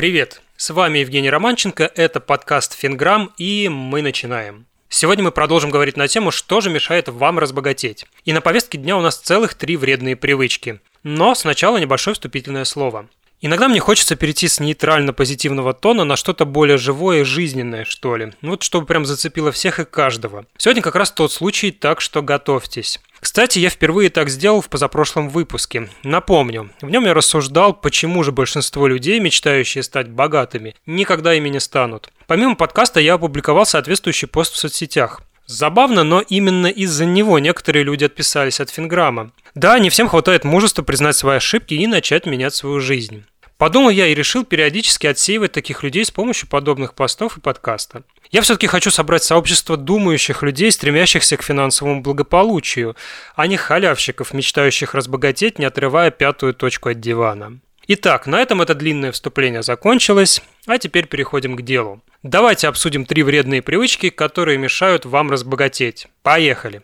Привет! С вами Евгений Романченко, это подкаст «Финграмм» и мы начинаем. Сегодня мы продолжим говорить на тему, что же мешает вам разбогатеть. И на повестке дня у нас целых три вредные привычки. Но сначала небольшое вступительное слово. Иногда мне хочется перейти с нейтрально-позитивного тона на что-то более живое и жизненное, что ли. Ну вот чтобы прям зацепило всех и каждого. Сегодня как раз тот случай, так что готовьтесь. Кстати, я впервые так сделал в позапрошлом выпуске. Напомню, в нем я рассуждал, почему же большинство людей, мечтающие стать богатыми, никогда ими не станут. Помимо подкаста я опубликовал соответствующий пост в соцсетях. Забавно, но именно из-за него некоторые люди отписались от Финграмма. Да, не всем хватает мужества признать свои ошибки и начать менять свою жизнь. Подумал я и решил периодически отсеивать таких людей с помощью подобных постов и подкаста. Я все-таки хочу собрать сообщество думающих людей, стремящихся к финансовому благополучию, а не халявщиков, мечтающих разбогатеть, не отрывая пятую точку от дивана. Итак, на этом это длинное вступление закончилось, а теперь переходим к делу. Давайте обсудим три вредные привычки, которые мешают вам разбогатеть. Поехали!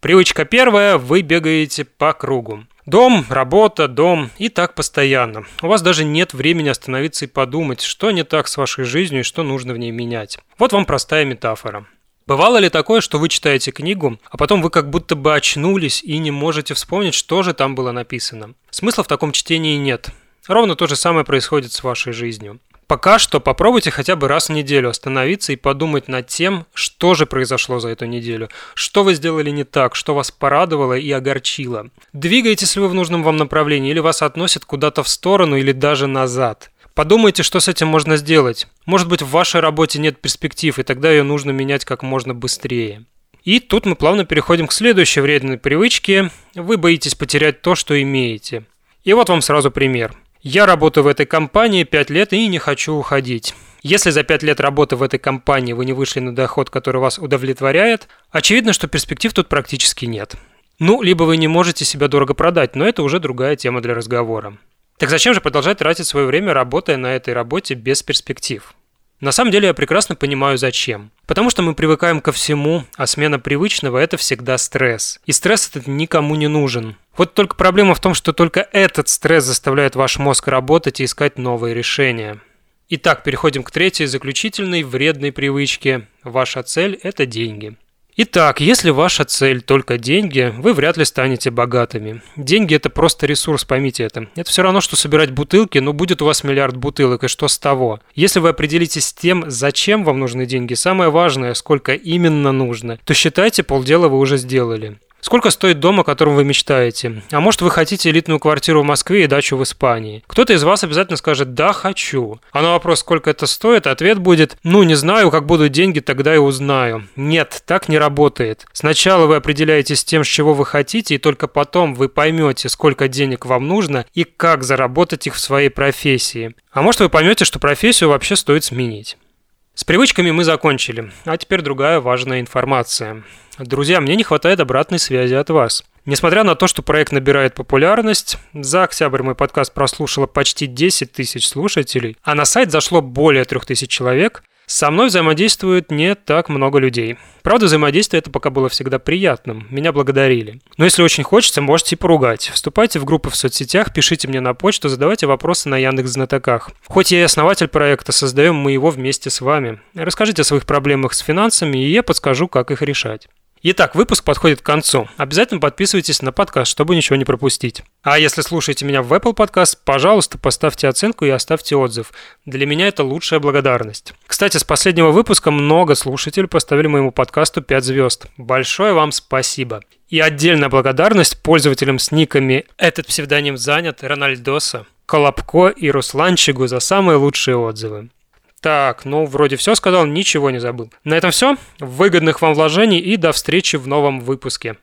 Привычка первая – вы бегаете по кругу. Дом, работа, дом и так постоянно. У вас даже нет времени остановиться и подумать, что не так с вашей жизнью и что нужно в ней менять. Вот вам простая метафора. Бывало ли такое, что вы читаете книгу, а потом вы как будто бы очнулись и не можете вспомнить, что же там было написано? Смысла в таком чтении нет. Ровно то же самое происходит с вашей жизнью. Пока что попробуйте хотя бы раз в неделю остановиться и подумать над тем, что же произошло за эту неделю, что вы сделали не так, что вас порадовало и огорчило. Двигаетесь ли вы в нужном вам направлении или вас относят куда-то в сторону или даже назад. Подумайте, что с этим можно сделать. Может быть, в вашей работе нет перспектив, и тогда ее нужно менять как можно быстрее. И тут мы плавно переходим к следующей вредной привычке. Вы боитесь потерять то, что имеете. И вот вам сразу пример – я работаю в этой компании 5 лет и не хочу уходить. Если за 5 лет работы в этой компании вы не вышли на доход, который вас удовлетворяет, очевидно, что перспектив тут практически нет. Ну, либо вы не можете себя дорого продать, но это уже другая тема для разговора. Так зачем же продолжать тратить свое время, работая на этой работе без перспектив? На самом деле я прекрасно понимаю зачем. Потому что мы привыкаем ко всему, а смена привычного – это всегда стресс. И стресс этот никому не нужен. Вот только проблема в том, что только этот стресс заставляет ваш мозг работать и искать новые решения. Итак, переходим к третьей заключительной вредной привычке. Ваша цель – это деньги. Итак, если ваша цель только деньги, вы вряд ли станете богатыми. Деньги это просто ресурс, поймите это. Это все равно, что собирать бутылки, но будет у вас миллиард бутылок, и что с того? Если вы определитесь с тем, зачем вам нужны деньги, самое важное, сколько именно нужно, то считайте, полдела вы уже сделали. Сколько стоит дом, о котором вы мечтаете? А может, вы хотите элитную квартиру в Москве и дачу в Испании? Кто-то из вас обязательно скажет «да, хочу». А на вопрос, сколько это стоит, ответ будет «ну, не знаю, как будут деньги, тогда и узнаю». Нет, так не работает. Сначала вы определяетесь с тем, с чего вы хотите, и только потом вы поймете, сколько денег вам нужно и как заработать их в своей профессии. А может, вы поймете, что профессию вообще стоит сменить. С привычками мы закончили, а теперь другая важная информация. Друзья, мне не хватает обратной связи от вас. Несмотря на то, что проект набирает популярность, за октябрь мой подкаст прослушало почти 10 тысяч слушателей, а на сайт зашло более 3000 человек, со мной взаимодействует не так много людей. Правда, взаимодействие это пока было всегда приятным, меня благодарили. Но если очень хочется, можете и поругать. Вступайте в группы в соцсетях, пишите мне на почту, задавайте вопросы на Яндекс Знатоках. Хоть я и основатель проекта, создаем мы его вместе с вами. Расскажите о своих проблемах с финансами, и я подскажу, как их решать. Итак, выпуск подходит к концу. Обязательно подписывайтесь на подкаст, чтобы ничего не пропустить. А если слушаете меня в Apple Podcast, пожалуйста, поставьте оценку и оставьте отзыв. Для меня это лучшая благодарность. Кстати, с последнего выпуска много слушателей поставили моему подкасту 5 звезд. Большое вам спасибо. И отдельная благодарность пользователям с никами «Этот псевдоним занят», Рональдоса, Колобко и Русланчигу за самые лучшие отзывы. Так, ну вроде все сказал, ничего не забыл. На этом все. Выгодных вам вложений и до встречи в новом выпуске.